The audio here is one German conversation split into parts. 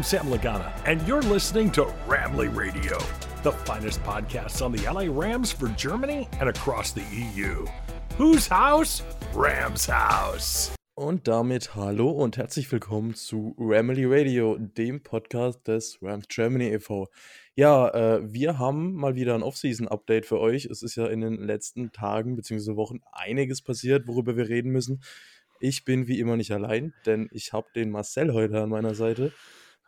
I'm Sam Lagana, and you're listening to Ramley Radio, the finest podcast on the LA Rams for Germany and across the EU. Whose house? Rams House. Und damit hallo und herzlich willkommen zu Ramley Radio, dem Podcast des Rams Germany e.V. Ja, äh, wir haben mal wieder ein Off-Season-Update für euch. Es ist ja in den letzten Tagen bzw. Wochen einiges passiert, worüber wir reden müssen. Ich bin wie immer nicht allein, denn ich habe den Marcel heute an meiner Seite.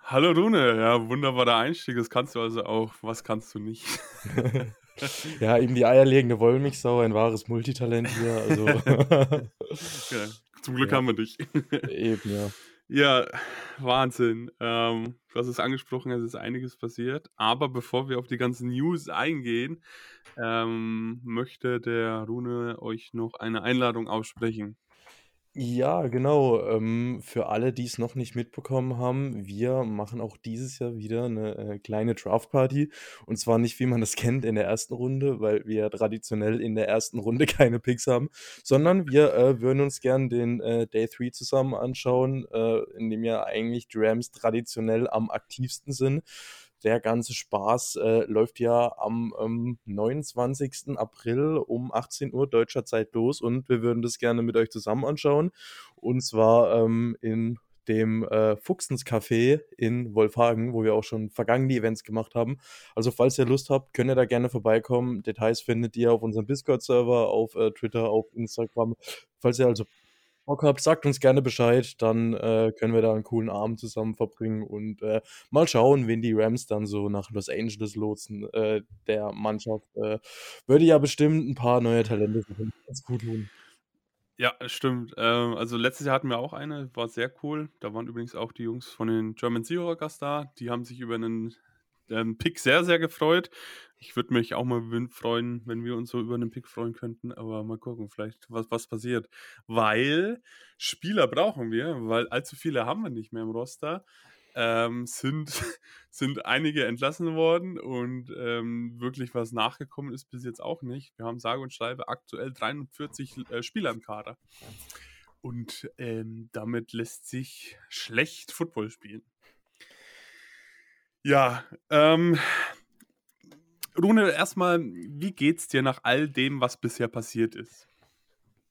Hallo Rune, ja, wunderbarer Einstieg. Das kannst du also auch. Was kannst du nicht? ja, eben die eierlegende Wollmilchsau, ein wahres Multitalent hier. Also. ja, zum Glück ja. haben wir dich. eben, ja. Ja, Wahnsinn. Ähm, du hast es angesprochen, es ist einiges passiert. Aber bevor wir auf die ganzen News eingehen, ähm, möchte der Rune euch noch eine Einladung aussprechen. Ja, genau. Ähm, für alle, die es noch nicht mitbekommen haben, wir machen auch dieses Jahr wieder eine äh, kleine Draft-Party. Und zwar nicht, wie man das kennt, in der ersten Runde, weil wir traditionell in der ersten Runde keine Picks haben, sondern wir äh, würden uns gern den äh, Day 3 zusammen anschauen, äh, in dem ja eigentlich die Rams traditionell am aktivsten sind der ganze Spaß äh, läuft ja am ähm, 29. April um 18 Uhr deutscher Zeit los und wir würden das gerne mit euch zusammen anschauen. Und zwar ähm, in dem äh, Fuchsens Café in Wolfhagen, wo wir auch schon vergangene Events gemacht haben. Also falls ihr Lust habt, könnt ihr da gerne vorbeikommen. Details findet ihr auf unserem Discord-Server, auf äh, Twitter, auf Instagram. Falls ihr also Bock habt, sagt uns gerne Bescheid, dann äh, können wir da einen coolen Abend zusammen verbringen und äh, mal schauen, wen die Rams dann so nach Los Angeles lotsen. Äh, der Mannschaft äh, würde ja bestimmt ein paar neue Talente ganz gut tun. Ja, stimmt. Ähm, also letztes Jahr hatten wir auch eine, war sehr cool. Da waren übrigens auch die Jungs von den German Zero Gast da. Die haben sich über einen ähm, Pick sehr, sehr gefreut. Ich würde mich auch mal freuen, wenn wir uns so über einen Pick freuen könnten, aber mal gucken, vielleicht was, was passiert. Weil Spieler brauchen wir, weil allzu viele haben wir nicht mehr im Roster. Ähm, sind, sind einige entlassen worden und ähm, wirklich was nachgekommen ist bis jetzt auch nicht. Wir haben sage und schreibe aktuell 43 äh, Spieler im Kader. Und ähm, damit lässt sich schlecht Football spielen. Ja, ähm, Rune, erstmal, wie geht's dir nach all dem, was bisher passiert ist?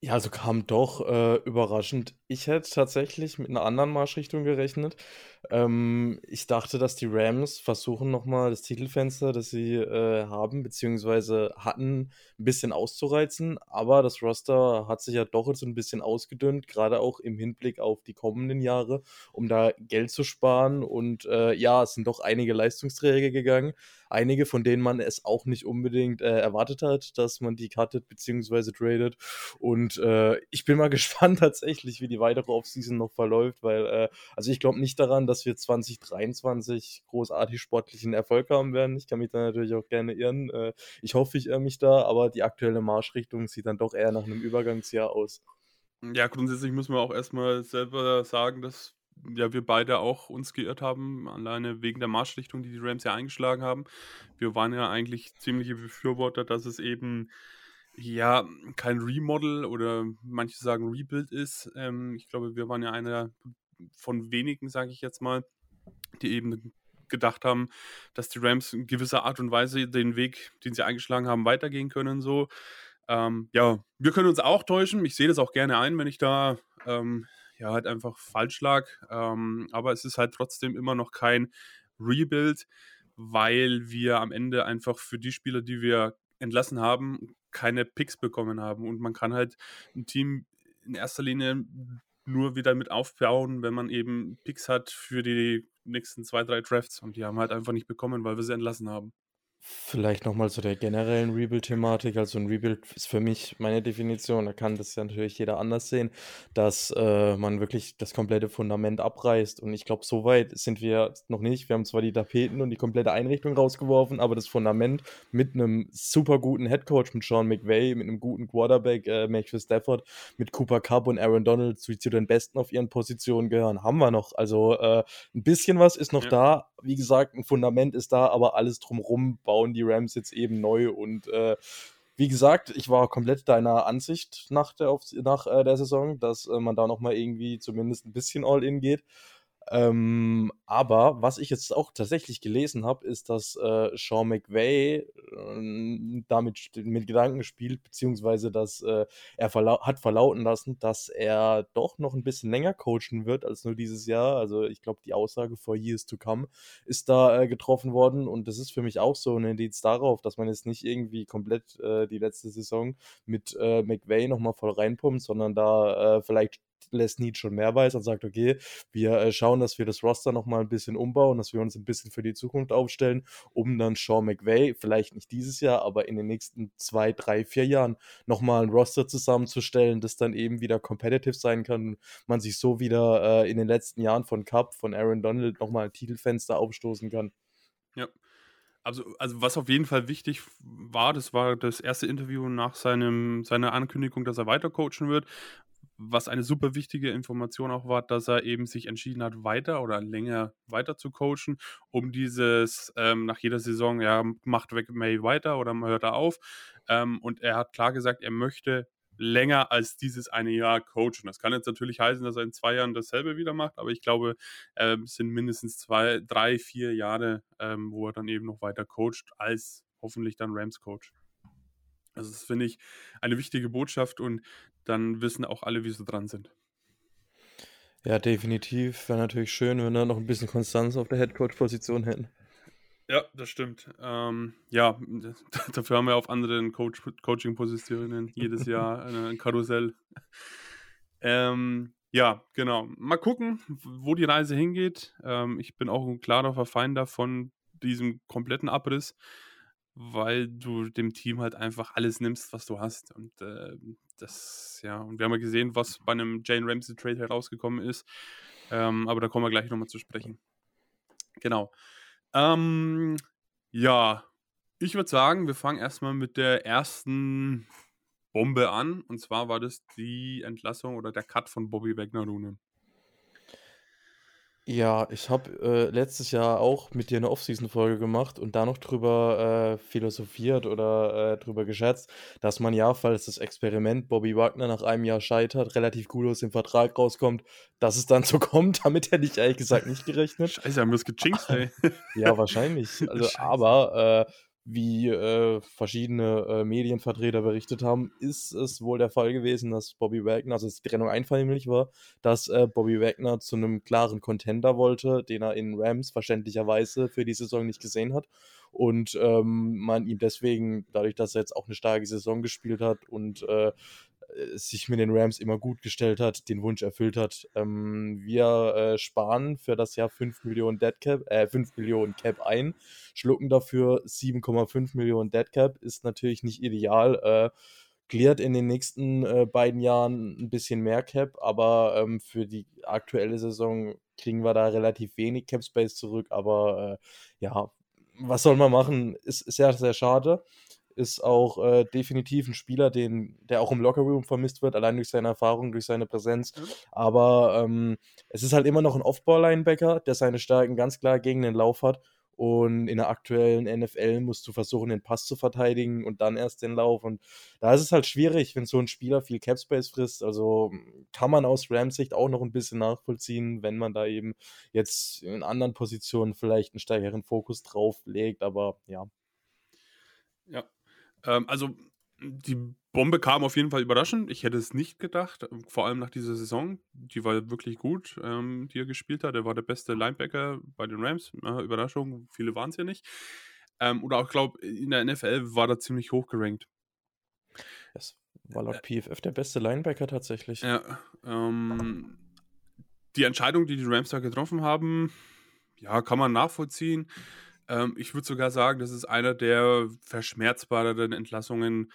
Ja, also kam doch äh, überraschend. Ich hätte tatsächlich mit einer anderen Marschrichtung gerechnet. Ähm, ich dachte, dass die Rams versuchen nochmal das Titelfenster, das sie äh, haben, beziehungsweise hatten, ein bisschen auszureizen. Aber das Roster hat sich ja doch jetzt ein bisschen ausgedünnt, gerade auch im Hinblick auf die kommenden Jahre, um da Geld zu sparen. Und äh, ja, es sind doch einige Leistungsträger gegangen einige, von denen man es auch nicht unbedingt äh, erwartet hat, dass man die cuttet bzw. tradet. Und äh, ich bin mal gespannt tatsächlich, wie die weitere Offseason noch verläuft, weil, äh, also ich glaube nicht daran, dass wir 2023 großartig sportlichen Erfolg haben werden. Ich kann mich da natürlich auch gerne irren. Äh, ich hoffe, ich irre mich da, aber die aktuelle Marschrichtung sieht dann doch eher nach einem Übergangsjahr aus. Ja, grundsätzlich müssen wir auch erstmal selber sagen, dass ja, wir beide auch uns geirrt haben, alleine wegen der Marschrichtung, die die Rams ja eingeschlagen haben. Wir waren ja eigentlich ziemliche Befürworter, dass es eben ja kein Remodel oder manche sagen Rebuild ist. Ähm, ich glaube, wir waren ja einer von wenigen, sage ich jetzt mal, die eben gedacht haben, dass die Rams in gewisser Art und Weise den Weg, den sie eingeschlagen haben, weitergehen können. So, ähm, ja, wir können uns auch täuschen. Ich sehe das auch gerne ein, wenn ich da ähm, ja, halt einfach falsch lag. Ähm, aber es ist halt trotzdem immer noch kein Rebuild, weil wir am Ende einfach für die Spieler, die wir entlassen haben, keine Picks bekommen haben. Und man kann halt ein Team in erster Linie nur wieder mit aufbauen, wenn man eben Picks hat für die nächsten zwei, drei Drafts. Und die haben halt einfach nicht bekommen, weil wir sie entlassen haben. Vielleicht nochmal zu der generellen Rebuild-Thematik. Also ein Rebuild ist für mich meine Definition, da kann das ja natürlich jeder anders sehen, dass äh, man wirklich das komplette Fundament abreißt. Und ich glaube, so weit sind wir noch nicht. Wir haben zwar die Tapeten und die komplette Einrichtung rausgeworfen, aber das Fundament mit einem super guten Headcoach, mit Sean McVay, mit einem guten Quarterback, äh, Matthew Stafford, mit Cooper Cup und Aaron Donald, die zu den Besten auf ihren Positionen gehören, haben wir noch. Also äh, ein bisschen was ist noch ja. da. Wie gesagt, ein Fundament ist da, aber alles drumherum bauen die Rams jetzt eben neu und äh, wie gesagt, ich war komplett deiner Ansicht nach der, nach, äh, der Saison, dass äh, man da nochmal irgendwie zumindest ein bisschen All-In geht. Ähm, aber was ich jetzt auch tatsächlich gelesen habe, ist, dass äh, Sean McVay äh, damit mit Gedanken spielt, beziehungsweise dass äh, er verlau hat verlauten lassen, dass er doch noch ein bisschen länger coachen wird als nur dieses Jahr. Also ich glaube, die Aussage for years to come ist da äh, getroffen worden und das ist für mich auch so ein Indiz darauf, dass man jetzt nicht irgendwie komplett äh, die letzte Saison mit äh, McVay nochmal voll reinpumpt, sondern da äh, vielleicht lässt Need schon mehr weiß und sagt, okay, wir äh, schauen, dass wir das Roster nochmal ein bisschen umbauen, dass wir uns ein bisschen für die Zukunft aufstellen, um dann Sean McVay, vielleicht nicht dieses Jahr, aber in den nächsten zwei, drei, vier Jahren nochmal ein Roster zusammenzustellen, das dann eben wieder competitive sein kann, man sich so wieder äh, in den letzten Jahren von Cup, von Aaron Donald nochmal ein Titelfenster aufstoßen kann. Ja. Also, also was auf jeden Fall wichtig war, das war das erste Interview nach seinem, seiner Ankündigung, dass er weiter coachen wird was eine super wichtige Information auch war, dass er eben sich entschieden hat, weiter oder länger weiter zu coachen, um dieses ähm, nach jeder Saison, ja, macht May weiter oder hört er auf. Ähm, und er hat klar gesagt, er möchte länger als dieses eine Jahr coachen. Das kann jetzt natürlich heißen, dass er in zwei Jahren dasselbe wieder macht, aber ich glaube, äh, es sind mindestens zwei, drei, vier Jahre, ähm, wo er dann eben noch weiter coacht, als hoffentlich dann Rams-Coach. Also das finde ich eine wichtige Botschaft und dann wissen auch alle, wie sie dran sind. Ja, definitiv. Wäre natürlich schön, wenn wir noch ein bisschen Konstanz auf der Headcoach-Position hätten. Ja, das stimmt. Ähm, ja, dafür haben wir auf anderen Coach Coaching-Positionen jedes Jahr ein Karussell. ähm, ja, genau. Mal gucken, wo die Reise hingeht. Ähm, ich bin auch ein klarer Verfeinder von diesem kompletten Abriss weil du dem Team halt einfach alles nimmst, was du hast. Und äh, das, ja, und wir haben ja gesehen, was bei einem Jane Ramsey Trade herausgekommen ist. Ähm, aber da kommen wir gleich nochmal zu sprechen. Genau. Ähm, ja, ich würde sagen, wir fangen erstmal mit der ersten Bombe an. Und zwar war das die Entlassung oder der Cut von Bobby Wagner-Rune. Ja, ich habe äh, letztes Jahr auch mit dir eine Off-Season-Folge gemacht und da noch drüber äh, philosophiert oder äh, drüber geschätzt, dass man ja, falls das Experiment Bobby Wagner nach einem Jahr scheitert, relativ gut aus dem Vertrag rauskommt, dass es dann so kommt. Damit hätte ich ehrlich gesagt nicht gerechnet. Scheiße, haben wir es gechinkt, ey. ja, wahrscheinlich. Also, aber äh, wie äh, verschiedene äh, Medienvertreter berichtet haben, ist es wohl der Fall gewesen, dass Bobby Wagner, also dass die Trennung einvernehmlich war, dass äh, Bobby Wagner zu einem klaren Contender wollte, den er in Rams verständlicherweise für die Saison nicht gesehen hat. Und ähm, man ihm deswegen, dadurch, dass er jetzt auch eine starke Saison gespielt hat und äh, sich mit den Rams immer gut gestellt hat, den Wunsch erfüllt hat. Ähm, wir äh, sparen für das Jahr 5 Millionen Dead Cap, äh, 5 Millionen Cap ein, schlucken dafür 7,5 Millionen Dead Cap, ist natürlich nicht ideal. Äh, klärt in den nächsten äh, beiden Jahren ein bisschen mehr Cap, aber ähm, für die aktuelle Saison kriegen wir da relativ wenig Cap Space zurück. Aber äh, ja, was soll man machen? Ist sehr, sehr schade ist auch äh, definitiv ein Spieler, den, der auch im Lockerroom vermisst wird, allein durch seine Erfahrung, durch seine Präsenz. Mhm. Aber ähm, es ist halt immer noch ein Off-Ball-Linebacker, der seine Stärken ganz klar gegen den Lauf hat. Und in der aktuellen NFL musst du versuchen, den Pass zu verteidigen und dann erst den Lauf. Und da ist es halt schwierig, wenn so ein Spieler viel Capspace frisst. Also kann man aus Rams Sicht auch noch ein bisschen nachvollziehen, wenn man da eben jetzt in anderen Positionen vielleicht einen stärkeren Fokus drauf legt. Aber ja. Ja, ähm, also die Bombe kam auf jeden Fall überraschend. Ich hätte es nicht gedacht, vor allem nach dieser Saison. Die war wirklich gut, ähm, die er gespielt hat. Er war der beste Linebacker bei den Rams. Ja, Überraschung, viele waren es ja nicht. Ähm, oder auch, ich glaube, in der NFL war er ziemlich hoch gerankt. Das war laut PFF der beste Linebacker tatsächlich. Ja, ähm, die Entscheidung, die die Rams da getroffen haben, ja, kann man nachvollziehen. Ähm, ich würde sogar sagen, das ist einer der verschmerzbareren Entlassungen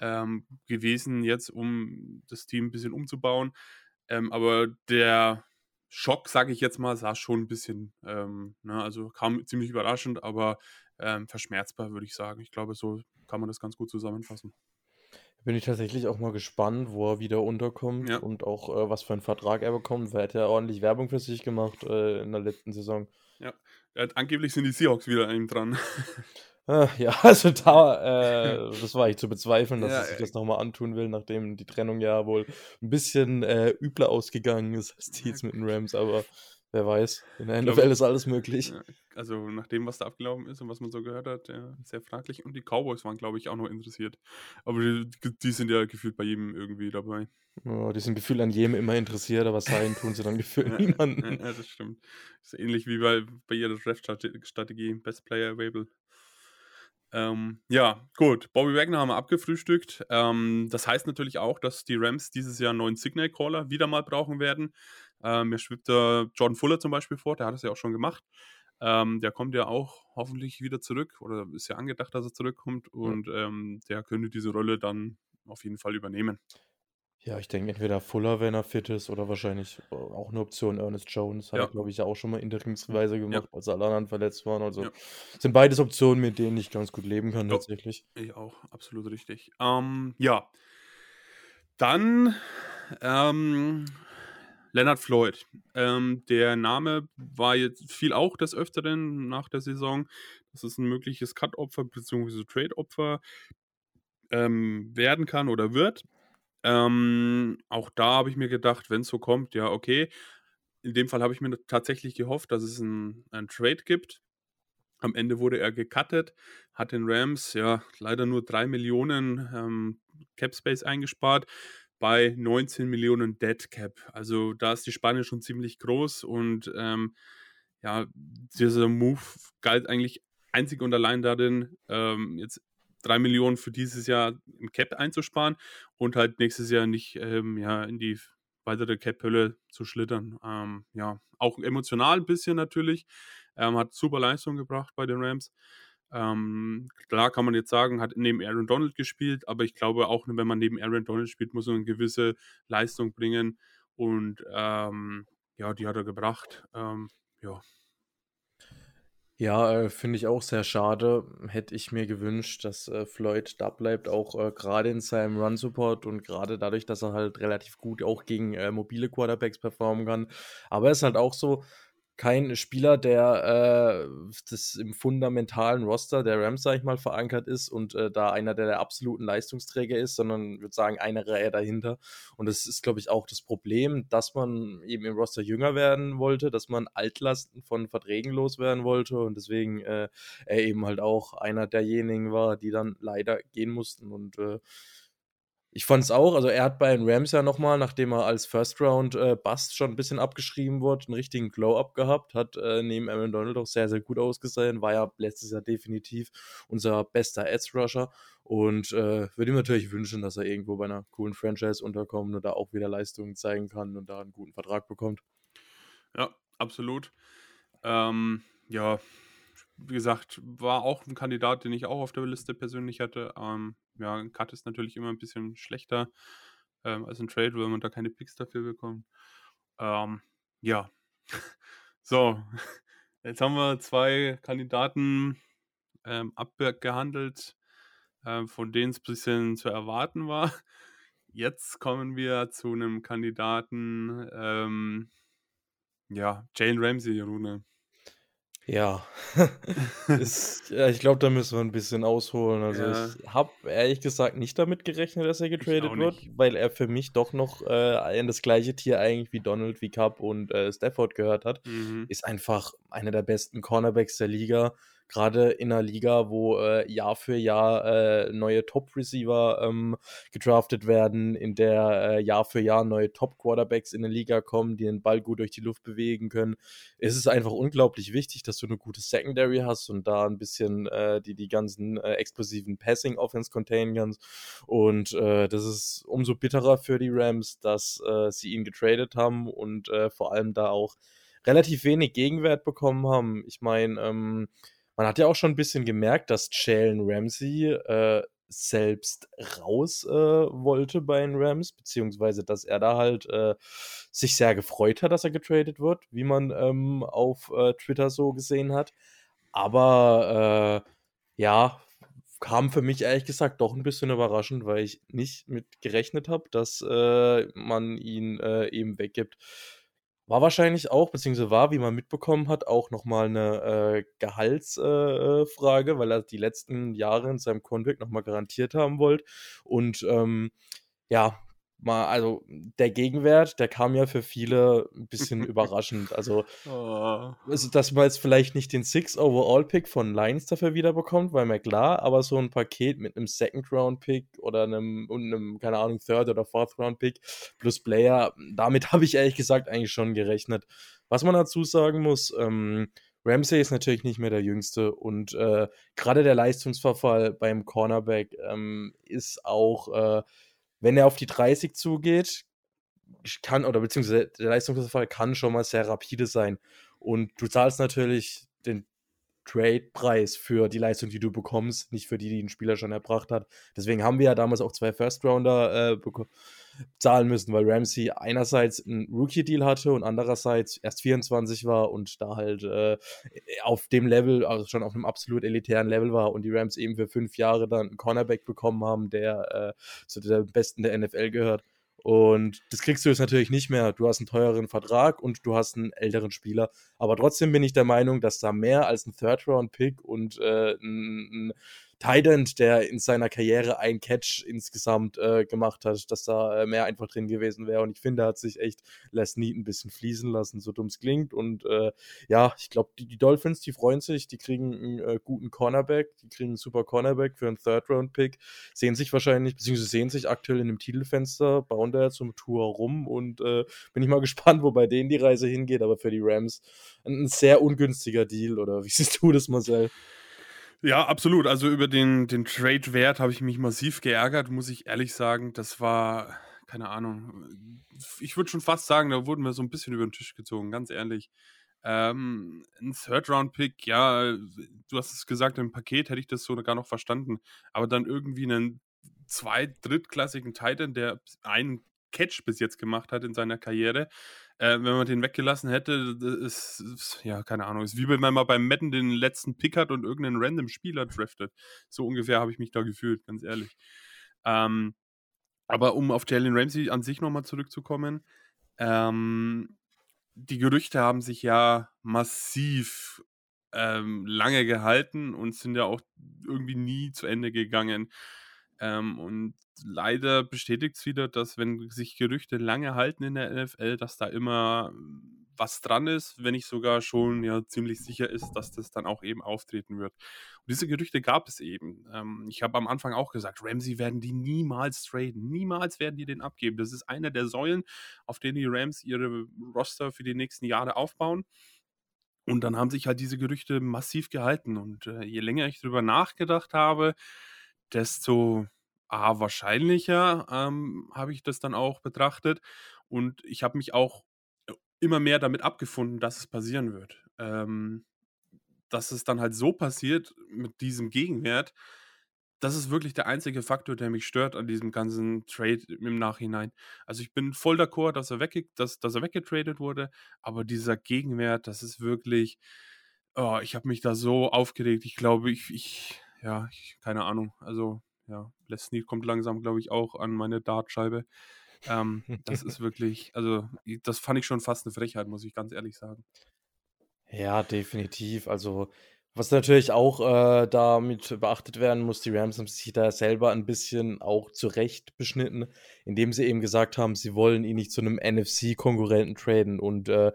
ähm, gewesen, jetzt um das Team ein bisschen umzubauen. Ähm, aber der Schock, sage ich jetzt mal, sah schon ein bisschen, ähm, ne, also kam ziemlich überraschend, aber ähm, verschmerzbar, würde ich sagen. Ich glaube, so kann man das ganz gut zusammenfassen. Bin ich tatsächlich auch mal gespannt, wo er wieder unterkommt ja. und auch äh, was für einen Vertrag er bekommt, weil er hat ja ordentlich Werbung für sich gemacht äh, in der letzten Saison. Ja, angeblich sind die Seahawks wieder an ihm dran. Ah, ja, also da, äh, das war ich zu bezweifeln, dass ja, er sich das nochmal antun will, nachdem die Trennung ja wohl ein bisschen äh, übler ausgegangen ist als die jetzt mit den Rams, aber wer weiß. In der NFL ist alles möglich. Also nach dem, was da abgelaufen ist und was man so gehört hat, ja, sehr fraglich. Und die Cowboys waren, glaube ich, auch noch interessiert. Aber die, die sind ja gefühlt bei jedem irgendwie dabei. Ja, die sind gefühlt an jedem immer interessiert, aber sein tun sie dann gefühlt Ja, niemanden. ja, das stimmt. ist ähnlich wie bei, bei jeder Draft-Strategie. Best Player Available. Ähm, ja, gut. Bobby Wagner haben wir abgefrühstückt. Ähm, das heißt natürlich auch, dass die Rams dieses Jahr einen neuen Signal-Caller wieder mal brauchen werden. Ähm, mir schwebt da Jordan Fuller zum Beispiel vor, der hat es ja auch schon gemacht. Ähm, der kommt ja auch hoffentlich wieder zurück oder ist ja angedacht, dass er zurückkommt Ja. und ähm, der könnte diese Rolle dann auf jeden Fall übernehmen. Ja, ich denke entweder Fuller, wenn er fit ist, oder wahrscheinlich äh, auch eine Option Ernest Jones. Hat Ja, glaube ich, ja auch schon mal interimsweise ja, gemacht, als alle anderen verletzt waren. Also ja, sind beides Optionen, mit denen ich ganz gut leben kann, ja, tatsächlich. ich auch, absolut richtig. Ähm, ja, dann ähm, Leonard Floyd. Ähm, der Name war jetzt viel auch des Öfteren nach der Saison. Das ist ein mögliches Cut-Opfer bzw. Trade-Opfer ähm, werden kann oder wird. Ähm, auch da habe ich mir gedacht, wenn es so kommt, ja, okay. In dem Fall habe ich mir tatsächlich gehofft, dass es ein, ein Trade gibt. Am Ende wurde er gecuttet, hat den Rams ja leider nur 3 Millionen ähm, Cap Space eingespart bei 19 Millionen Dead Cap. Also da ist die Spanne schon ziemlich groß und ähm, ja, dieser Move galt eigentlich einzig und allein darin, ähm, jetzt 3 Millionen für dieses Jahr im Cap einzusparen und halt nächstes Jahr nicht ähm, ja, in die weitere Cap-Hölle zu schlittern. Ähm, ja, auch emotional ein bisschen natürlich. Ähm, hat super Leistung gebracht bei den Rams. Ähm, klar kann man jetzt sagen, hat neben Aaron Donald gespielt, aber ich glaube auch, wenn man neben Aaron Donald spielt, muss man eine gewisse Leistung bringen. Und ähm, ja, die hat er gebracht. Ähm, ja. Ja, äh, finde ich auch sehr schade. Hätte ich mir gewünscht, dass äh, Floyd da bleibt, auch äh, gerade in seinem Run-Support und gerade dadurch, dass er halt relativ gut auch gegen äh, mobile Quarterbacks performen kann. Aber er ist halt auch so kein Spieler, der äh, das im fundamentalen Roster der Rams, sag ich mal, verankert ist und äh, da einer der, der absoluten Leistungsträger ist, sondern würde sagen, eine Reihe dahinter. Und das ist, glaube ich, auch das Problem, dass man eben im Roster jünger werden wollte, dass man Altlasten von Verträgen loswerden wollte und deswegen äh, er eben halt auch einer derjenigen war, die dann leider gehen mussten. Und äh, ich fand es auch, also er hat bei den Rams ja nochmal, nachdem er als First Round äh, Bust schon ein bisschen abgeschrieben wurde, einen richtigen Glow-Up gehabt, hat äh, neben Aaron Donald auch sehr, sehr gut ausgesehen, war ja letztes Jahr definitiv unser bester Edge-Rusher und äh, würde ihm natürlich wünschen, dass er irgendwo bei einer coolen Franchise unterkommt und da auch wieder Leistungen zeigen kann und da einen guten Vertrag bekommt. Ja, absolut. Ähm, ja, wie gesagt, war auch ein Kandidat, den ich auch auf der Liste persönlich hatte. Ähm, ja, ein Cut ist natürlich immer ein bisschen schlechter ähm, als ein Trade, weil man da keine Picks dafür bekommt. Ähm, ja, so, jetzt haben wir zwei Kandidaten ähm, abgehandelt, ähm, von denen es ein bisschen zu erwarten war. Jetzt kommen wir zu einem Kandidaten, ähm, ja, Jane Ramsey, Rune. Ja, ist, ja ich glaube, da müssen wir ein bisschen ausholen. Also Ja. ich habe ehrlich gesagt nicht damit gerechnet, dass er getradet wird, weil er für mich doch noch äh, in das gleiche Tier eigentlich wie Donald, wie Cup und äh, Stafford gehört hat. Mhm. Ist einfach einer der besten Cornerbacks der Liga. Gerade in einer Liga, wo äh, Jahr für Jahr äh, neue Top-Receiver ähm, gedraftet werden, in der äh, Jahr für Jahr neue Top-Quarterbacks in die Liga kommen, die den Ball gut durch die Luft bewegen können, ist es einfach unglaublich wichtig, dass du eine gute Secondary hast und da ein bisschen äh, die, die ganzen äh, explosiven Passing-Offense containen kannst. Und äh, das ist umso bitterer für die Rams, dass äh, sie ihn getradet haben und äh, vor allem da auch relativ wenig Gegenwert bekommen haben. Ich meine, ähm, man hat ja auch schon ein bisschen gemerkt, dass Jalen Ramsey äh, selbst raus äh, wollte bei den Rams, beziehungsweise dass er da halt äh, sich sehr gefreut hat, dass er getradet wird, wie man ähm, auf äh, Twitter so gesehen hat. Aber äh, ja, kam für mich ehrlich gesagt doch ein bisschen überraschend, weil ich nicht mit gerechnet habe, dass äh, man ihn äh, eben weggibt. War wahrscheinlich auch, beziehungsweise war, wie man mitbekommen hat, auch nochmal eine äh, Gehaltsfrage, äh, Frage, weil er die letzten Jahre in seinem Contract nochmal garantiert haben wollte. Und ähm, ja, mal, also der Gegenwert, der kam ja für viele ein bisschen überraschend. Also, Oh. also, dass man jetzt vielleicht nicht den Six Overall Pick von Lions dafür wiederbekommt, war mir klar, aber so ein Paket mit einem Second Round Pick oder einem und einem, keine Ahnung, Third oder Fourth Round Pick plus Player, damit habe ich ehrlich gesagt eigentlich schon gerechnet. Was man dazu sagen muss, ähm, Ramsey ist natürlich nicht mehr der Jüngste und äh, gerade der Leistungsverfall beim Cornerback ähm, ist auch, äh, wenn er auf die 30 zugeht, kann, oder beziehungsweise der Leistungsverfall kann schon mal sehr rapide sein. Und du zahlst natürlich den Trade-Preis für die Leistung, die du bekommst, nicht für die, die ein Spieler schon erbracht hat. Deswegen haben wir ja damals auch zwei First-Rounder äh, zahlen müssen, weil Ramsey einerseits einen Rookie-Deal hatte und andererseits erst 24 war und da halt äh, auf dem Level, also schon auf einem absolut elitären Level war und die Rams eben für fünf Jahre dann einen Cornerback bekommen haben, der äh, zu der besten der NFL gehört. Und das kriegst du jetzt natürlich nicht mehr. Du hast einen teureren Vertrag und du hast einen älteren Spieler. Aber trotzdem bin ich der Meinung, dass da mehr als ein Third-Round-Pick und äh, ein, ein Tident, der in seiner Karriere ein Catch insgesamt äh, gemacht hat, dass da äh, mehr einfach drin gewesen wäre. Und ich finde, er hat sich echt Les Need ein bisschen fließen lassen, so dumm es klingt. Und äh, ja, ich glaube, die, die, Dolphins, die freuen sich, die kriegen einen äh, guten Cornerback, die kriegen einen super Cornerback für einen Third-Round-Pick, sehen sich wahrscheinlich, beziehungsweise sehen sich aktuell in dem Titelfenster, bauen da zum Tour rum und äh, bin ich mal gespannt, wo bei denen die Reise hingeht. Aber für die Rams ein, ein sehr ungünstiger Deal, oder wie siehst du das, Marcel? Ja, absolut. Also über den, den Trade-Wert habe ich mich massiv geärgert, muss ich ehrlich sagen. Das war, keine Ahnung, ich würde schon fast sagen, da wurden wir so ein bisschen über den Tisch gezogen, ganz ehrlich. Ähm, ein Third-Round-Pick, ja, du hast es gesagt, im Paket hätte ich das sogar noch verstanden. Aber dann irgendwie einen zwei-, drittklassigen Titan, der einen Catch bis jetzt gemacht hat in seiner Karriere, äh, wenn man den weggelassen hätte, ist, ist, ja, keine Ahnung, ist wie wenn man mal beim Madden den letzten Pick hat und irgendeinen random Spieler draftet. So ungefähr habe ich mich da gefühlt, ganz ehrlich. Ähm, aber um auf Jalen Ramsey an sich nochmal zurückzukommen, ähm, die Gerüchte haben sich ja massiv ähm, lange gehalten und sind ja auch irgendwie nie zu Ende gegangen. Ähm, und leider bestätigt es wieder, dass wenn sich Gerüchte lange halten in der NFL, dass da immer was dran ist, wenn nicht sogar schon ja ziemlich sicher ist, dass das dann auch eben auftreten wird. Und diese Gerüchte gab es eben. Ähm, ich habe am Anfang auch gesagt, Ramsey werden die niemals traden. Niemals werden die den abgeben. Das ist einer der Säulen, auf denen die Rams ihre Roster für die nächsten Jahre aufbauen. Und dann haben sich halt diese Gerüchte massiv gehalten. Und äh, je länger ich darüber nachgedacht habe, desto A, wahrscheinlicher ähm, habe ich das dann auch betrachtet. Und ich habe mich auch äh, immer mehr damit abgefunden, dass es passieren wird. Ähm, dass es dann halt so passiert mit diesem Gegenwert, das ist wirklich der einzige Faktor, der mich stört an diesem ganzen Trade im Nachhinein. Also ich bin voll d'accord, dass er, wegge dass, dass er weggetradet wurde, aber dieser Gegenwert, das ist wirklich, oh, ich habe mich da so aufgeregt. Ich glaube, ich, ich ja, ich, keine Ahnung. Also, ja, Les Snead kommt langsam, glaube ich, auch an meine Dartscheibe. Ähm, das ist wirklich, also, das fand ich schon fast eine Frechheit, muss ich ganz ehrlich sagen. Ja, definitiv. Also, was natürlich auch äh, damit beachtet werden muss, die Rams haben sich da selber ein bisschen auch zurecht beschnitten, indem sie eben gesagt haben, sie wollen ihn nicht zu einem NFC-Konkurrenten traden. Und äh,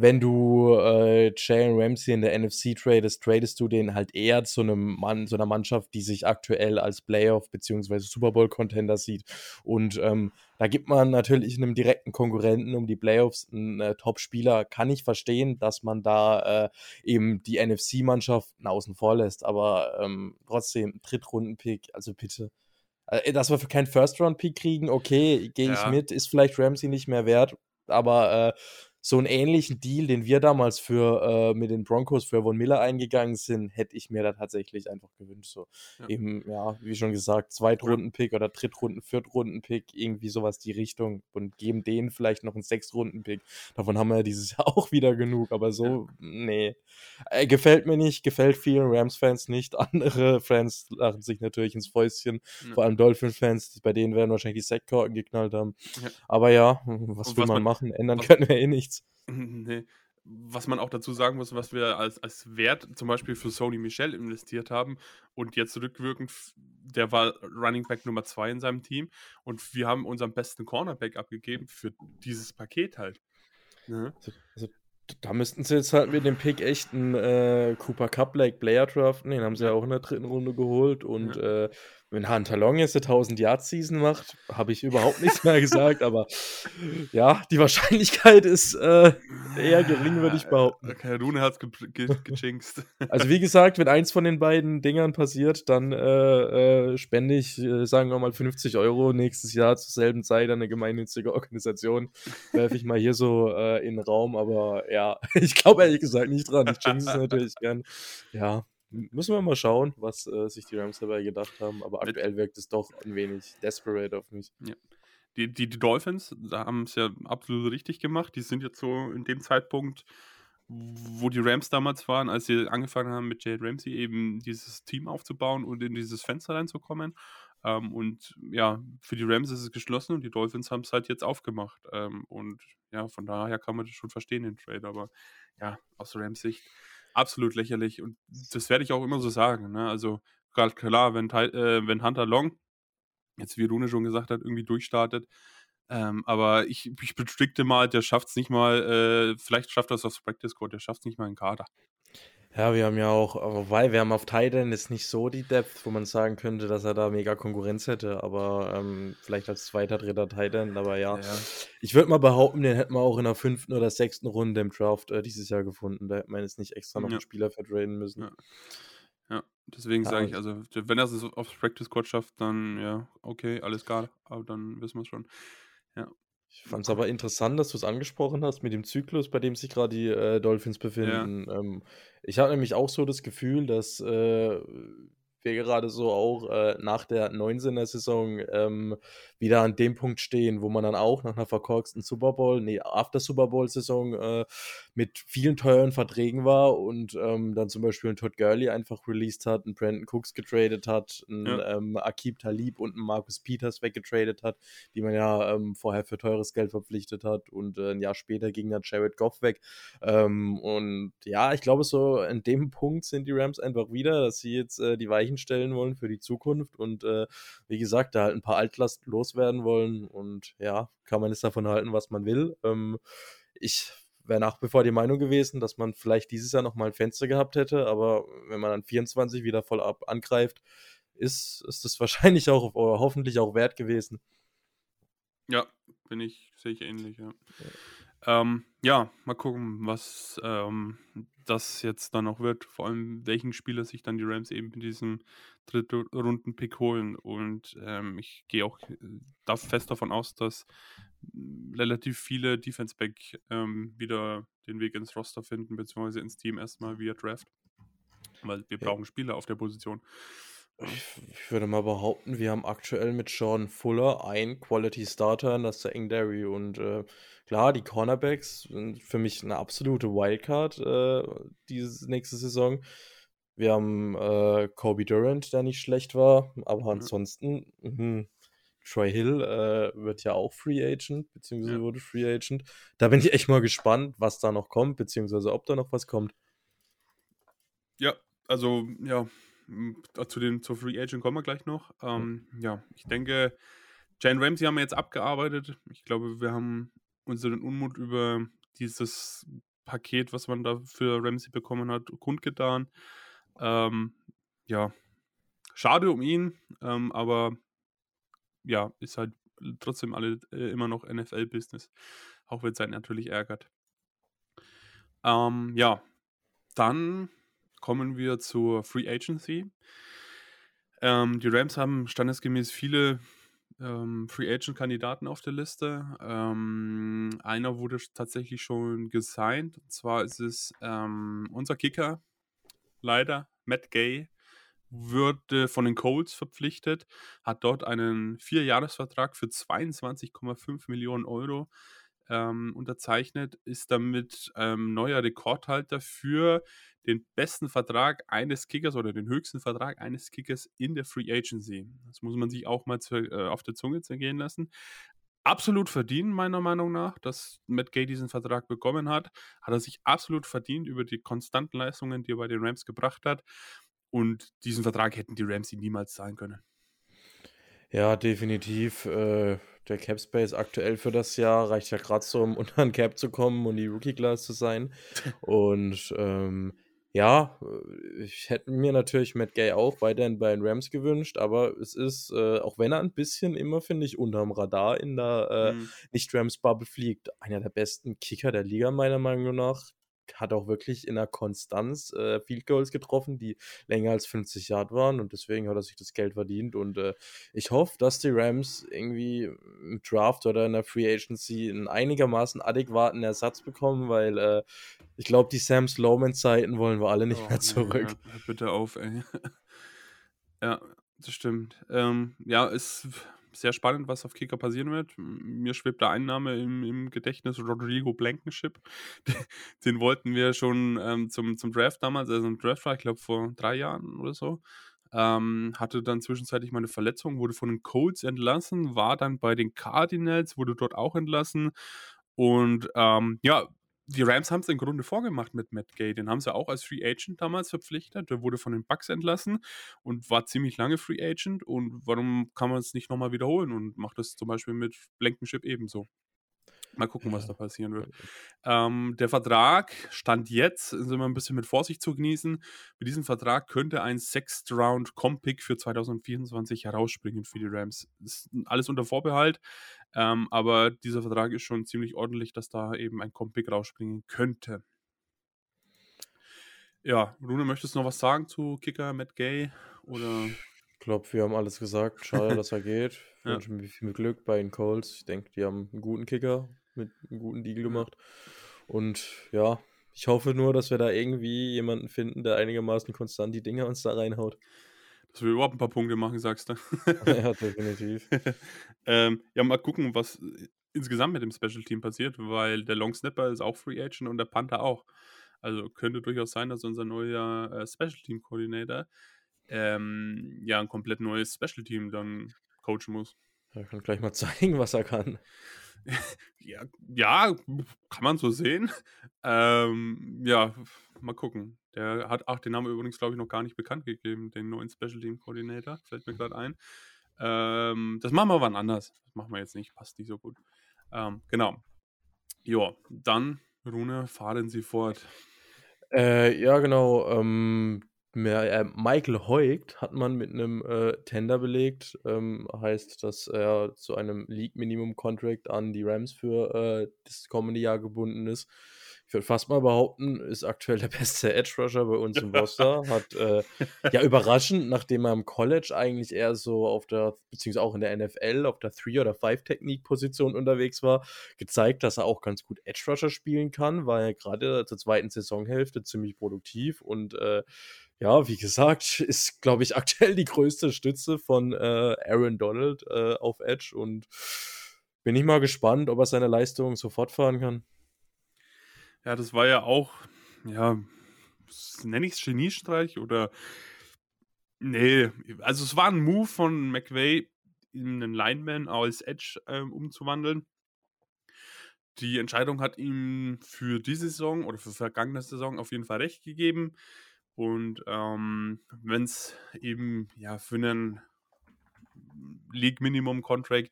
wenn du äh, Jalen Ramsey in der NFC tradest, tradest du den halt eher zu einem Mann, zu einer Mannschaft, die sich aktuell als Playoff bzw. Super Bowl Contender sieht. Und ähm, da gibt man natürlich einem direkten Konkurrenten um die Playoffs einen äh, Top-Spieler. Kann ich verstehen, dass man da äh, eben die NFC-Mannschaften außen vor lässt, aber ähm, trotzdem Drittrunden-Pick, also bitte. Äh, dass wir für keinen First-Round-Pick kriegen, okay, gehe ich Ja. mit, ist vielleicht Ramsey nicht mehr wert, aber äh, so einen ähnlichen Deal, den wir damals für äh, mit den Broncos für Von Miller eingegangen sind, hätte ich mir da tatsächlich einfach gewünscht. So Ja. eben, ja, wie schon gesagt, Zweitrunden-Pick oder Drittrunden-, Viertrunden-Pick, irgendwie sowas die Richtung und geben denen vielleicht noch einen Sechstrunden-Pick. Davon haben wir ja dieses Jahr auch wieder genug, aber so, nee. Äh, gefällt mir nicht, gefällt vielen Rams-Fans nicht. Andere Fans lachen sich natürlich ins Fäustchen, Ja. vor allem Dolphin-Fans, bei denen werden wahrscheinlich die Sackkorken geknallt haben. Ja. Aber ja, was Und will was man man- machen? Ändern können wir eh nichts. Nee. was man auch dazu sagen muss, was wir als, als Wert zum Beispiel für Sony Michel investiert haben und jetzt rückwirkend, der war Running Back Nummer 2 in seinem Team und wir haben unseren besten Cornerback abgegeben für dieses Paket halt. Ne? Also, also, da müssten sie jetzt halt mit dem Pick echt einen äh, Cooper Cup Like Player draften, den haben sie ja auch in der dritten Runde geholt und ja. äh, wenn Hunter Long jetzt eine 1000 Yard Season macht, habe ich überhaupt nichts mehr gesagt, aber ja, die Wahrscheinlichkeit ist äh, eher gering, würde ich behaupten. Okay, Rune hat es ge ge gejinxt. Also wie gesagt, wenn eins von den beiden Dingern passiert, dann äh, äh, spende ich, äh, sagen wir mal, 50 Euro nächstes Jahr zur selben Zeit an eine gemeinnützige Organisation. Werfe ich mal hier so äh, in den Raum, aber ja, ich glaube ehrlich gesagt nicht dran. Ich jinx es natürlich gern. Ja, Müssen wir mal schauen, was äh, sich die Rams dabei gedacht haben. Aber aktuell wirkt es doch ein wenig desperate auf mich. Ja. Die, die, die Dolphins haben es ja absolut richtig gemacht. Die sind jetzt so in dem Zeitpunkt, wo die Rams damals waren, als sie angefangen haben mit Jade Ramsey eben dieses Team aufzubauen und in dieses Fenster reinzukommen. Ähm, und ja, für die Rams ist es geschlossen und die Dolphins haben es halt jetzt aufgemacht. Ähm, und ja, von daher kann man das schon verstehen, den Trade. Aber ja, aus Rams Sicht absolut lächerlich. Und das werde ich auch immer so sagen. Ne? Also, gerade klar, wenn, äh, wenn Hunter Long, jetzt wie Rune schon gesagt hat, irgendwie durchstartet, ähm, aber ich, ich bestrickte mal, der schafft es nicht mal, äh, vielleicht schafft er es aufs Practice Squad, der schafft es nicht mal in Kader. Ja, wir haben ja auch, wobei wir haben auf Titan jetzt nicht so die Depth, wo man sagen könnte, dass er da mega Konkurrenz hätte, aber ähm, vielleicht als zweiter, dritter Titan, aber ja. ja. Ich würde mal behaupten, den hätten wir auch in der fünften oder sechsten Runde im Draft äh, dieses Jahr gefunden. Da hätte man jetzt nicht extra noch ja. einen Spieler vertraden müssen. Ja, ja. deswegen sage ich, also wenn er es aufs Practice Squad schafft, dann ja, okay, alles klar, aber dann wissen wir es schon. Ja. Ich fand es aber interessant, dass du es angesprochen hast mit dem Zyklus, bei dem sich gerade die äh, Dolphins befinden. Ja. Ähm, ich habe nämlich auch so das Gefühl, dass äh, wir gerade so auch äh, nach der 19er-Saison ähm, wieder an dem Punkt stehen, wo man dann auch nach einer verkorksten Super Bowl, nee, After Super Bowl-Saison äh, mit vielen teuren Verträgen war und ähm, dann zum Beispiel ein Todd Gurley einfach released hat, einen Brandon Cooks getradet hat, einen ja. ähm, Akib Talib und einen Marcus Peters weggetradet hat, die man ja ähm, vorher für teures Geld verpflichtet hat und äh, ein Jahr später ging dann Jared Goff weg. Ähm, und ja, ich glaube, so in dem Punkt sind die Rams einfach wieder, dass sie jetzt äh, die Weichen stellen wollen für die Zukunft und äh, wie gesagt, da halt ein paar Altlast loswerden wollen und ja, kann man jetzt davon halten, was man will. Ähm, ich wäre nach wie vor die Meinung gewesen, dass man vielleicht dieses Jahr nochmal ein Fenster gehabt hätte, aber wenn man dann 24 wieder voll ab angreift, ist, ist das wahrscheinlich auch oder hoffentlich auch wert gewesen. Ja, bin ich, sehe ich ähnlich, ja. Ja. Ähm, ja, mal gucken, was ähm, das jetzt dann noch wird. Vor allem, welchen Spieler sich dann die Rams eben in diesem dritten Runden-Pick holen. Und ähm, ich gehe auch äh, da fest davon aus, dass relativ viele Defense-Back ähm, wieder den Weg ins Roster finden, beziehungsweise ins Team erstmal via Draft. Weil wir brauchen Spieler auf der Position. Ich, ich, würde mal behaupten, wir haben aktuell mit Sean Fuller ein Quality Starter, ist der Engderry. Und äh, klar, die Cornerbacks sind für mich eine absolute Wildcard äh, diese nächste Saison. Wir haben äh, Kobe Durant, der nicht schlecht war, aber ansonsten, mh, Troy Hill äh, wird ja auch Free Agent, beziehungsweise ja. wurde Free Agent. Da bin ich echt mal gespannt, was da noch kommt, beziehungsweise ob da noch was kommt. Ja, also ja, zu den, zur Free Agent kommen wir gleich noch. Ähm, ja, ich denke, Jane Ramsey haben wir jetzt abgearbeitet. Ich glaube, wir haben unseren Unmut über dieses Paket, was man da für Ramsey bekommen hat, kundgetan. Ähm, ja, schade um ihn, ähm, aber ja, ist halt trotzdem alle äh, immer noch NFL-Business, auch wenn es einen natürlich ärgert. Ähm, ja, dann kommen wir zur Free Agency. Ähm, die Rams haben standesgemäß viele ähm, Free Agent-Kandidaten auf der Liste. Ähm, einer wurde tatsächlich schon gesigned. Und zwar ist es ähm, unser Kicker, leider, Matt Gay, wurde von den Colts verpflichtet, hat dort einen Vierjahresvertrag für 22,5 Millionen Euro ähm, unterzeichnet, ist damit ähm, neuer Rekordhalter für den besten Vertrag eines Kickers oder den höchsten Vertrag eines Kickers in der Free Agency. Das muss man sich auch mal zu, äh, auf der Zunge zergehen lassen. absolut verdient, meiner Meinung nach, dass Matt Gay diesen Vertrag bekommen hat. Hat er sich absolut verdient über die konstanten Leistungen, die er bei den Rams gebracht hat. Und diesen Vertrag hätten die Rams ihm niemals zahlen können. Ja, definitiv. Äh, der Cap Space aktuell für das Jahr reicht ja gerade so, um unter den Cap zu kommen und die Rookie Class zu sein. Und ähm, ja, äh, ich hätte mir natürlich Matt Gay auch weiterhin bei den Rams gewünscht, aber es ist, äh, auch wenn er ein bisschen immer, finde ich, unterm Radar in der äh, Mhm. Nicht-Rams-Bubble fliegt, einer der besten Kicker der Liga, meiner Meinung nach. Hat auch wirklich in der Konstanz äh, Field Goals getroffen, die länger als 50 Yard waren und deswegen hat er sich das Geld verdient. Und äh, ich hoffe, dass die Rams irgendwie im Draft oder in der Free Agency einen einigermaßen adäquaten Ersatz bekommen, weil äh, ich glaube, die Sam Slowman-Zeiten wollen wir alle nicht Oh, mehr zurück. ja, bitte auf, ey. Ja, das stimmt. Ähm, ja, ist sehr spannend, was auf Kicker passieren wird. Mir schwebt da ein Name im, im Gedächtnis, Rodrigo Blankenship. Den wollten wir schon ähm, zum, zum Draft damals, also im Draft war, ich glaube, vor drei Jahren oder so. Ähm, hatte dann zwischenzeitlich mal eine Verletzung, wurde von den Colts entlassen, war dann bei den Cardinals, wurde dort auch entlassen. Und ähm, ja, die Rams haben es im Grunde vorgemacht mit Matt Gay. Den haben sie auch als Free Agent damals verpflichtet. Der wurde von den Bucks entlassen und war ziemlich lange Free Agent. Und warum kann man es nicht nochmal wiederholen und macht das zum Beispiel mit Blankenship ebenso? Mal gucken, was da passieren wird. Ähm, der Vertrag stand jetzt, sind wir ein bisschen mit Vorsicht zu genießen. Mit diesem Vertrag könnte ein Sixth Round Comp-Pick für 2024 herausspringen für die Rams. Ist alles unter Vorbehalt, ähm, aber dieser Vertrag ist schon ziemlich ordentlich, dass da eben ein Comp-Pick rausspringen könnte. Ja, Rune, möchtest du noch was sagen zu Kicker, Matt Gay? Oder Ich glaube, wir haben alles gesagt. Schade, dass er geht. Ich Ja. wünsche mir viel Glück bei den Colts. Ich denke, die haben einen guten Kicker mit einem guten Deal gemacht. Und ja, ich hoffe nur, dass wir da irgendwie jemanden finden, der einigermaßen konstant die Dinger uns da reinhaut. dass wir überhaupt ein paar Punkte machen, sagst du? ja, definitiv. ähm, ja, mal gucken, was insgesamt mit dem Special Team passiert, weil der Long Snapper ist auch Free Agent und der Panther auch. Also könnte durchaus sein, dass unser neuer äh, Special Team Coordinator ähm, ja ein komplett neues Special Team dann coachen muss. Er kann gleich mal zeigen, was er kann. Ja, ja, kann man so sehen. Ähm, ja, mal gucken. Der hat auch den Namen übrigens, glaube ich, noch gar nicht bekannt gegeben, den neuen Special Team Coordinator. Fällt mir gerade ein. Ähm, das machen wir wann anders. Das machen wir jetzt nicht, passt nicht so gut. Ähm, genau. Ja, dann, Rune, fahren Sie fort. Äh, ja, genau. Ähm, äh, Michael Heugt hat man mit einem äh, Tender belegt. Ähm, heißt, dass er zu einem League-Minimum-Contract an die Rams für äh, das kommende Jahr gebunden ist. Ich würde fast mal behaupten, ist aktuell der beste Edge-Rusher bei uns im Roster. Hat äh, ja überraschend, nachdem er im College eigentlich eher so auf der, beziehungsweise auch in der NFL, auf der 3- oder 5-Technik-Position unterwegs war, gezeigt, dass er auch ganz gut Edge Rusher spielen kann, war er gerade zur zweiten Saisonhälfte ziemlich produktiv und äh, ja, wie gesagt, ist, glaube ich, aktuell die größte Stütze von äh, Aaron Donald äh, auf Edge und bin ich mal gespannt, ob er seine Leistung so fortfahren kann. Ja, das war ja auch, ja, nenne ich es Geniestreich oder. Nee, also es war ein Move von McVay, in einen Lineman als Edge ähm, umzuwandeln. Die Entscheidung hat ihm für diese Saison oder für vergangene Saison auf jeden Fall recht gegeben. Und ähm, wenn es eben ja für einen League Minimum Contract,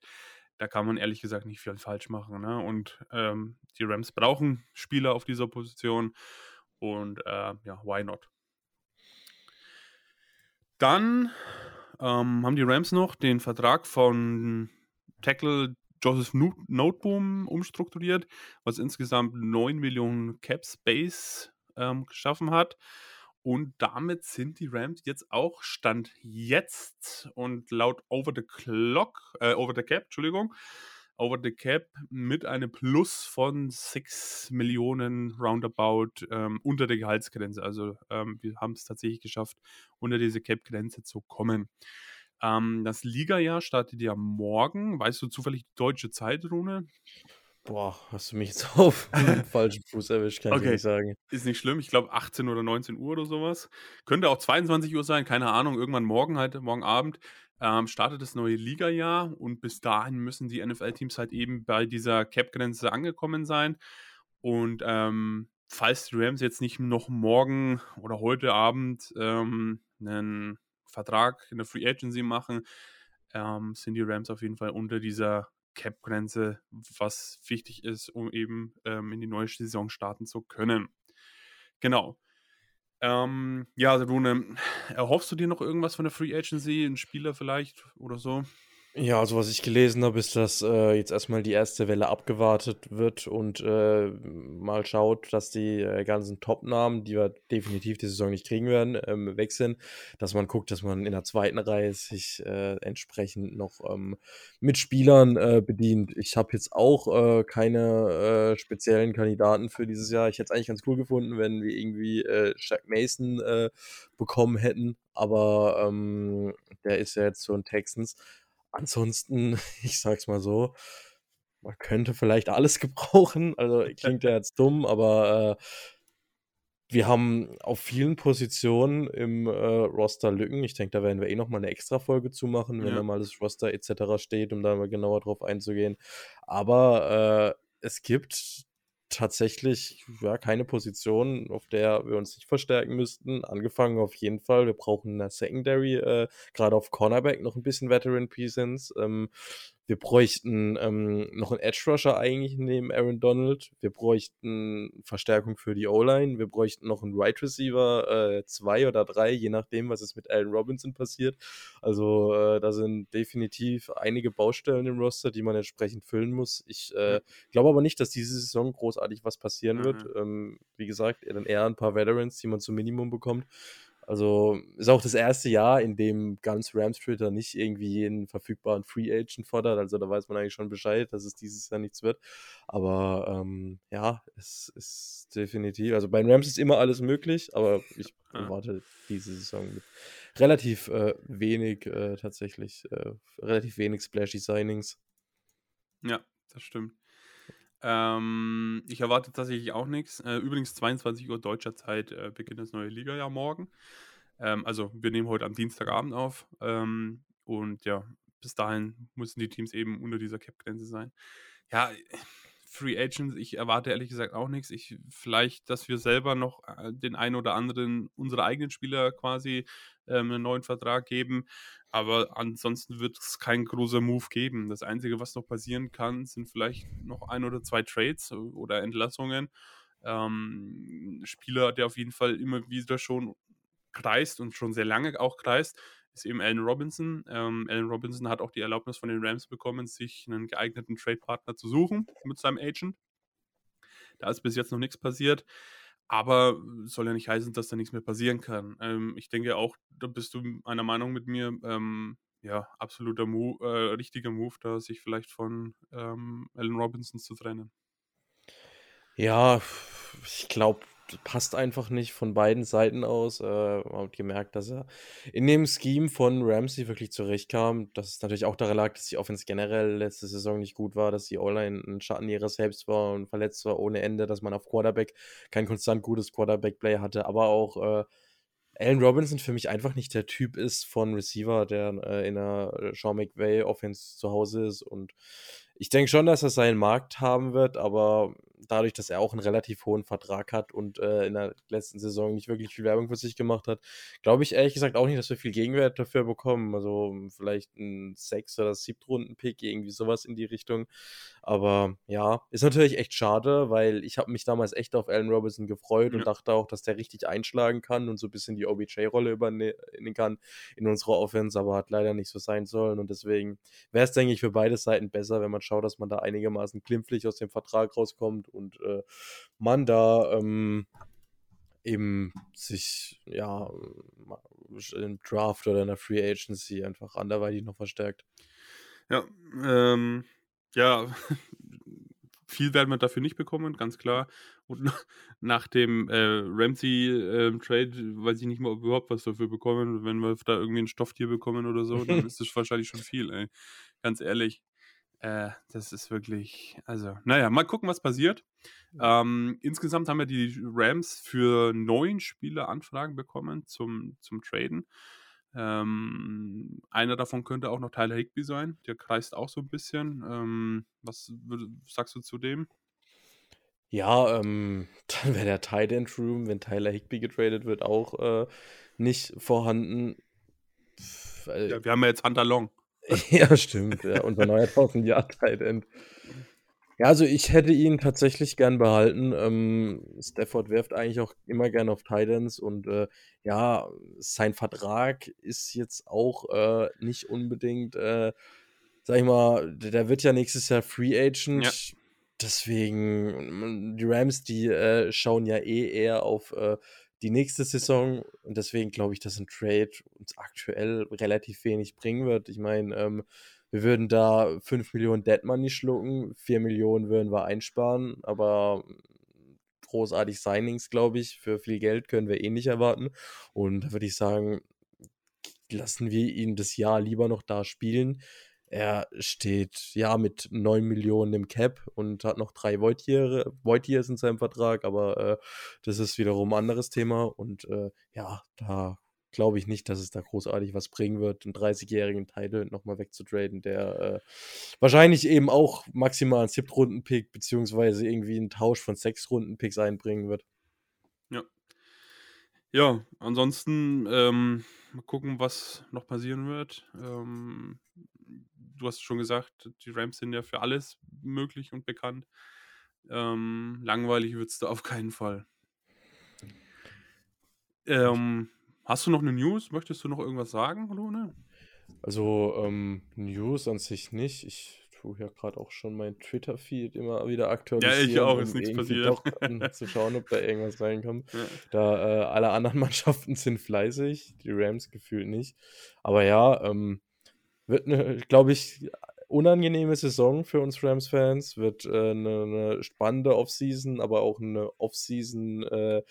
da kann man ehrlich gesagt nicht viel falsch machen. Ne? Und ähm, die Rams brauchen Spieler auf dieser Position. Und äh, ja, why not? Dann ähm, haben die Rams noch den Vertrag von Tackle Joseph Noteboom umstrukturiert, was insgesamt 9 Millionen Cap Space ähm, geschaffen hat. Und damit sind die Rams jetzt auch Stand jetzt und laut Over the Clock, äh, Over the Cap, Entschuldigung, Over the Cap mit einem Plus von 6 Millionen roundabout ähm, unter der Gehaltsgrenze. Also ähm, wir haben es tatsächlich geschafft, unter diese Cap-Grenze zu kommen. Ähm, das Liga-Jahr startet ja morgen. Weißt du zufällig die deutsche Zeitrune? Boah, hast du mich jetzt auf den falschen Fuß erwischt, kann ich Okay. nicht sagen. Ist nicht schlimm. Ich glaube 18 oder 19 Uhr oder sowas. Könnte auch 22 Uhr sein, keine Ahnung. Irgendwann morgen halt, morgen Abend. Ähm, startet das neue Liga-Jahr und bis dahin müssen die NFL-Teams halt eben bei dieser Cap-Grenze angekommen sein. Und ähm, falls die Rams jetzt nicht noch morgen oder heute Abend ähm, einen Vertrag in der Free Agency machen, ähm, sind die Rams auf jeden Fall unter dieser Cap-Grenze, was wichtig ist, um eben ähm, in die neue Saison starten zu können. Genau. Ähm, ja, Rune, erhoffst du dir noch irgendwas von der Free Agency, ein Spieler vielleicht oder so? Ja, also was ich gelesen habe, ist, dass äh, jetzt erstmal die erste Welle abgewartet wird und äh, mal schaut, dass die äh, ganzen Top-Namen, die wir definitiv die Saison nicht kriegen werden, ähm, weg sind. Dass man guckt, dass man in der zweiten Reihe sich äh, entsprechend noch ähm, mit Spielern äh, bedient. Ich habe jetzt auch äh, keine speziellen Kandidaten für dieses Jahr. Ich hätte es eigentlich ganz cool gefunden, wenn wir irgendwie äh, Shaq Mason bekommen hätten, aber ähm, der ist ja jetzt so ein Texans. Ansonsten, ich sag's mal so, man könnte vielleicht alles gebrauchen. Also klingt ja jetzt dumm, aber äh, wir haben auf vielen Positionen im äh, Roster Lücken. Ich denke, da werden wir eh nochmal eine extra Folge zu machen, wenn Ja. da mal das Roster etc. steht, um da mal genauer drauf einzugehen. Aber äh, es gibt tatsächlich ja, keine Position, auf der wir uns nicht verstärken müssten. Angefangen auf jeden Fall. Wir brauchen eine Secondary, äh, gerade auf Cornerback noch ein bisschen Veteran Presence. Ähm, wir bräuchten ähm, noch einen Edge Rusher eigentlich neben Aaron Donald. Wir bräuchten Verstärkung für die O-Line. Wir bräuchten noch einen Right Receiver, äh, zwei oder drei, je nachdem, was jetzt mit Allen Robinson passiert. Also äh, da sind definitiv einige Baustellen im Roster, die man entsprechend füllen muss. Ich äh, glaube aber nicht, dass diese Saison großartig was passieren wird. Mhm. Ähm, wie gesagt, dann eher ein paar Veterans, die man zum Minimum bekommt. Also ist auch das erste Jahr, in dem ganz Rams Twitter nicht irgendwie jeden verfügbaren Free Agent fordert. Also da weiß man eigentlich schon Bescheid, dass es dieses Jahr nichts wird. Aber ähm, ja, es ist definitiv. Also bei den Rams ist immer alles möglich, aber ich Ja. erwarte diese Saison mit relativ äh, wenig äh, tatsächlich, äh, relativ wenig splashy Signings. Ja, das stimmt. Ähm, ich erwarte tatsächlich auch nichts. Äh, übrigens 22 Uhr deutscher Zeit äh, beginnt das neue Liga-Jahr morgen. Ähm, also wir nehmen heute am Dienstagabend auf. Ähm, und ja, bis dahin müssen die Teams eben unter dieser Cap-Grenze sein. Ja, Free Agents, ich erwarte ehrlich gesagt auch nichts. Ich, vielleicht, dass wir selber noch äh, den einen oder anderen unsere eigenen Spieler quasi ähm, einen neuen Vertrag geben. Aber ansonsten wird es kein großer Move geben. Das Einzige, was noch passieren kann, sind vielleicht noch ein oder zwei Trades oder Entlassungen. Ähm, Spieler, der auf jeden Fall immer wieder schon kreist und schon sehr lange auch kreist, ist eben Allen Robinson. Ähm, Allen Robinson hat auch die Erlaubnis von den Rams bekommen, sich einen geeigneten Trade-Partner zu suchen mit seinem Agent. Da ist bis jetzt noch nichts passiert. Aber soll ja nicht heißen, dass da nichts mehr passieren kann. Ähm, ich denke auch, da bist du einer Meinung mit mir. Ähm, ja, absoluter Move, äh, richtiger Move, da sich vielleicht von ähm, Allen Robinson zu trennen. Ja, ich glaube, passt einfach nicht von beiden Seiten aus. Äh, man hat gemerkt, dass er in dem Scheme von Ramsey wirklich zurechtkam. Dass es natürlich auch daran lag, dass die Offense generell letzte Saison nicht gut war, dass die O-Line ein Schatten ihrer selbst war und verletzt war ohne Ende, dass man auf Quarterback kein konstant gutes Quarterback-Play hatte, aber auch äh, Allen Robinson für mich einfach nicht der Typ ist von Receiver, der äh, in einer Sean McVay Offense zu Hause ist und ich denke schon, dass er seinen Markt haben wird, aber dadurch, dass er auch einen relativ hohen Vertrag hat und äh, in der letzten Saison nicht wirklich viel Werbung für sich gemacht hat, glaube ich ehrlich gesagt auch nicht, dass wir viel Gegenwert dafür bekommen. Also vielleicht ein Sechs- oder Siebtrunden-Pick, irgendwie sowas in die Richtung. Aber ja, ist natürlich echt schade, weil ich habe mich damals echt auf Allen Robinson gefreut Ja. und dachte auch, dass der richtig einschlagen kann und so ein bisschen die OBJ-Rolle übernehmen kann in unserer Offense, aber hat leider nicht so sein sollen. Und deswegen wäre es, denke ich, für beide Seiten besser, wenn man schaut, dass man da einigermaßen glimpflich aus dem Vertrag rauskommt und äh, man da ähm, eben sich ja im Draft oder in der Free Agency einfach anderweitig noch verstärkt. Ja, ähm, ja, viel werden wir dafür nicht bekommen, ganz klar. Und nach, dem äh, Ramsey-Trade weiß ich nicht mal, ob wir überhaupt was dafür bekommen. Wenn wir da irgendwie ein Stofftier bekommen oder so, dann ist das wahrscheinlich schon viel, ey. Ganz ehrlich. Äh, das ist wirklich, also, naja, mal gucken, was passiert. Ähm, insgesamt haben wir die Rams für neun Spieler Anfragen bekommen zum, zum Traden. Ähm, einer davon könnte auch noch Tyler Higby sein. Der kreist auch so ein bisschen. Ähm, was sagst du zu dem? Ja, ähm, dann wäre der Tight End Room, wenn Tyler Higby getradet wird, auch äh, nicht vorhanden. ja, wir haben ja jetzt Hunter Long. ja, stimmt. Ja, unser neuer 1000 Jahr Tight End. Ja, also ich hätte ihn tatsächlich gern behalten. Ähm, Stafford werft eigentlich auch immer gern auf Titans und äh, ja, sein Vertrag ist jetzt auch äh, nicht unbedingt, äh, sag ich mal, der wird ja nächstes Jahr Free Agent. Ja. Deswegen, die Rams, die äh, schauen ja eh eher auf äh, die nächste Saison und deswegen glaube ich, dass ein Trade uns aktuell relativ wenig bringen wird. Ich meine, ähm, wir würden da 5 Millionen Dead Money schlucken, 4 Millionen würden wir einsparen, aber großartig Signings, glaube ich, für viel Geld können wir eh nicht erwarten. Und da würde ich sagen, lassen wir ihn das Jahr lieber noch da spielen. Er steht ja mit 9 Millionen im Cap und hat noch drei Years in seinem Vertrag, aber äh, das ist wiederum ein anderes Thema. Und äh, ja, da glaube ich nicht, dass es da großartig was bringen wird, einen 30-jährigen Title nochmal wegzutraden, der äh, wahrscheinlich eben auch maximal einen 7-Runden-Pick beziehungsweise irgendwie einen Tausch von 6-Runden-Picks einbringen wird. Ja. Ja, ansonsten ähm, mal gucken, was noch passieren wird. Ähm, du hast schon gesagt, die Rams sind ja für alles möglich und bekannt. Ähm, langweilig wird es da auf keinen Fall. Ähm, Hast du noch eine News? Möchtest du noch irgendwas sagen, Lone? Also, ähm, News an sich nicht. Ich tue ja gerade auch schon mein Twitter-Feed immer wieder aktualisieren. Ja, ich auch, ist um nichts passiert. Doch, um zu schauen, ob da irgendwas reinkommt. Ja. Da äh, alle anderen Mannschaften sind fleißig, die Rams gefühlt nicht. Aber ja, ähm, wird eine, glaube ich, unangenehme Saison für uns Rams-Fans. Wird äh, eine, eine, spannende Offseason, aber auch eine Offseason, äh,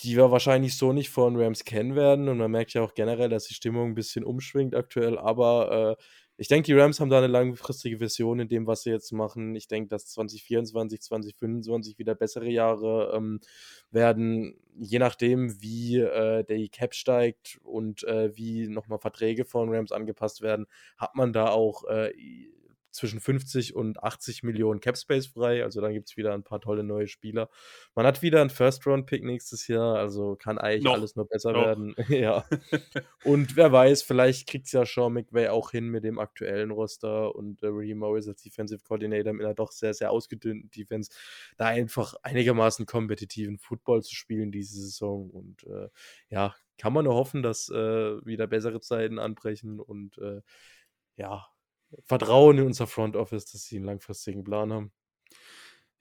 die wir wahrscheinlich so nicht von Rams kennen werden. Und man merkt ja auch generell, dass die Stimmung ein bisschen umschwingt aktuell. Aber äh, ich denke, die Rams haben da eine langfristige Vision in dem, was sie jetzt machen. Ich denke, dass 2024, 2025 wieder bessere Jahre ähm, werden, je nachdem, wie äh, der Cap steigt und äh, wie nochmal Verträge von Rams angepasst werden, hat man da auch äh, zwischen 50 und 80 Millionen Cap Space frei. Also dann gibt es wieder ein paar tolle neue Spieler. Man hat wieder einen First-Round-Pick nächstes Jahr, also kann eigentlich noch, alles nur besser noch. werden. ja. Und wer weiß, vielleicht kriegt es ja Sean McVay auch hin mit dem aktuellen Roster und äh, Raheem Morris als Defensive Coordinator mit einer doch sehr, sehr ausgedünnten Defense, da einfach einigermaßen kompetitiven Football zu spielen diese Saison. Und äh, ja, kann man nur hoffen, dass äh, wieder bessere Zeiten anbrechen und äh, ja, Vertrauen in unser Front Office, dass sie einen langfristigen Plan haben.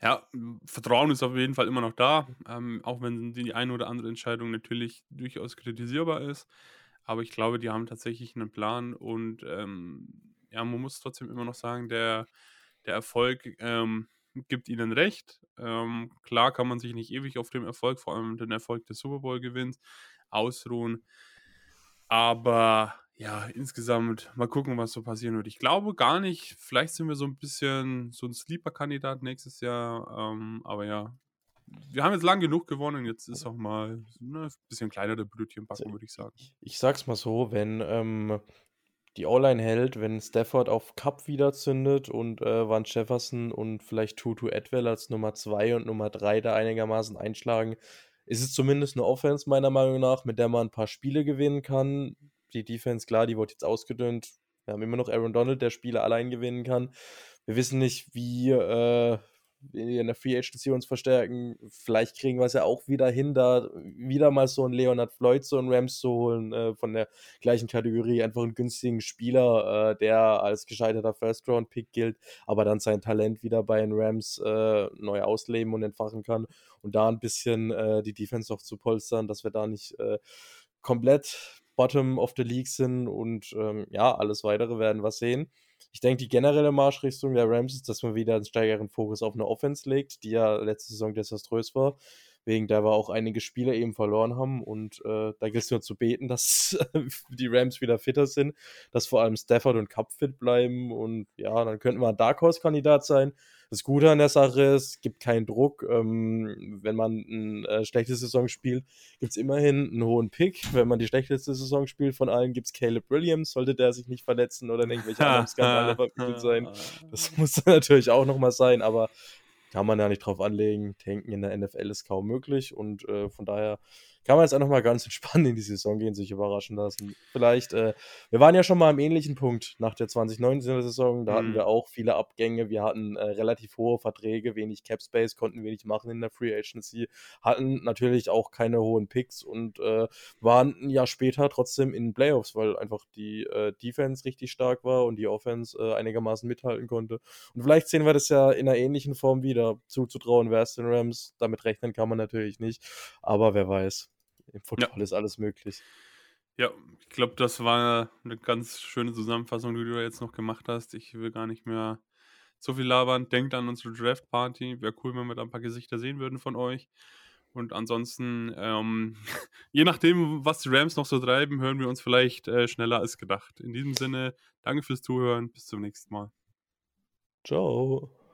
Ja, Vertrauen ist auf jeden Fall immer noch da, ähm, auch wenn die eine oder andere Entscheidung natürlich durchaus kritisierbar ist. Aber ich glaube, die haben tatsächlich einen Plan und ähm, ja, man muss trotzdem immer noch sagen, der, der Erfolg ähm, gibt ihnen recht. Ähm, klar kann man sich nicht ewig auf dem Erfolg, vor allem den Erfolg des Super Bowl gewinnt, ausruhen. Aber ja, insgesamt mal gucken, was so passieren wird. Ich glaube gar nicht, vielleicht sind wir so ein bisschen so ein Sleeper-Kandidat nächstes Jahr, ähm, aber ja, wir haben jetzt lang genug gewonnen, jetzt ist auch mal ne, ein bisschen kleiner der Brötchen backen, würde ich sagen. Ich, ich sag's mal so, wenn ähm, die O-Line hält, wenn Stafford auf Cup wieder zündet und äh, Van Jefferson und vielleicht Tutu Edwell als Nummer 2 und Nummer 3 da einigermaßen einschlagen, ist es zumindest eine Offense meiner Meinung nach, mit der man ein paar Spiele gewinnen kann die Defense, klar, die wurde jetzt ausgedünnt. Wir haben immer noch Aaron Donald, der Spiele allein gewinnen kann. Wir wissen nicht, wie äh, wir in der Free Agency uns verstärken. Vielleicht kriegen wir es ja auch wieder hin, da wieder mal so einen Leonard Floyd, so einen Rams zu holen, äh, von der gleichen Kategorie. Einfach einen günstigen Spieler, äh, der als gescheiterter First-Round-Pick gilt, aber dann sein Talent wieder bei den Rams äh, neu ausleben und entfachen kann. Und da ein bisschen äh, die Defense noch zu polstern, dass wir da nicht äh, komplett Bottom of the League sind und ähm, ja, alles weitere werden wir sehen. Ich denke, die generelle Marschrichtung der Rams ist, dass man wieder einen steigeren Fokus auf eine Offense legt, die ja letzte Saison desaströs war. wegen der wir auch einige Spieler eben verloren haben. Und äh, da gilt es nur zu beten, dass die Rams wieder fitter sind, dass vor allem Stafford und Cup fit bleiben. Und ja, dann könnten wir ein Dark Horse-Kandidat sein. Das Gute an der Sache ist, es gibt keinen Druck. Ähm, wenn man eine äh, schlechte Saison spielt, gibt es immerhin einen hohen Pick. Wenn man die schlechteste Saison spielt von allen, gibt es Caleb Williams, sollte der sich nicht verletzen oder irgendwelche anderen Skandale verwickelt sein. Das muss natürlich auch nochmal sein, aber kann man ja nicht drauf anlegen. Tanken in der NFL ist kaum möglich und äh, von daher kann man jetzt einfach mal ganz entspannt in die Saison gehen, sich überraschen lassen. Vielleicht, äh, wir waren ja schon mal am ähnlichen Punkt nach der 2019er Saison. Da mhm. hatten wir auch viele Abgänge. Wir hatten äh, relativ hohe Verträge, wenig Cap Space, konnten wenig machen in der Free Agency, hatten natürlich auch keine hohen Picks und äh, waren ein Jahr später trotzdem in Playoffs, weil einfach die äh, Defense richtig stark war und die Offense äh, einigermaßen mithalten konnte. Und vielleicht sehen wir das ja in einer ähnlichen Form wieder. Zuzutrauen wäre es den Rams. Damit rechnen kann man natürlich nicht, aber wer weiß. Im Football ja. ist alles möglich. Ja, ich glaube, das war eine ganz schöne Zusammenfassung, die du jetzt noch gemacht hast. Ich will gar nicht mehr so viel labern. Denkt an unsere Draft Party. Wäre cool, wenn wir da ein paar Gesichter sehen würden von euch. Und ansonsten, ähm, je nachdem, was die Rams noch so treiben, hören wir uns vielleicht äh, schneller als gedacht. In diesem Sinne, danke fürs Zuhören. Bis zum nächsten Mal. Ciao.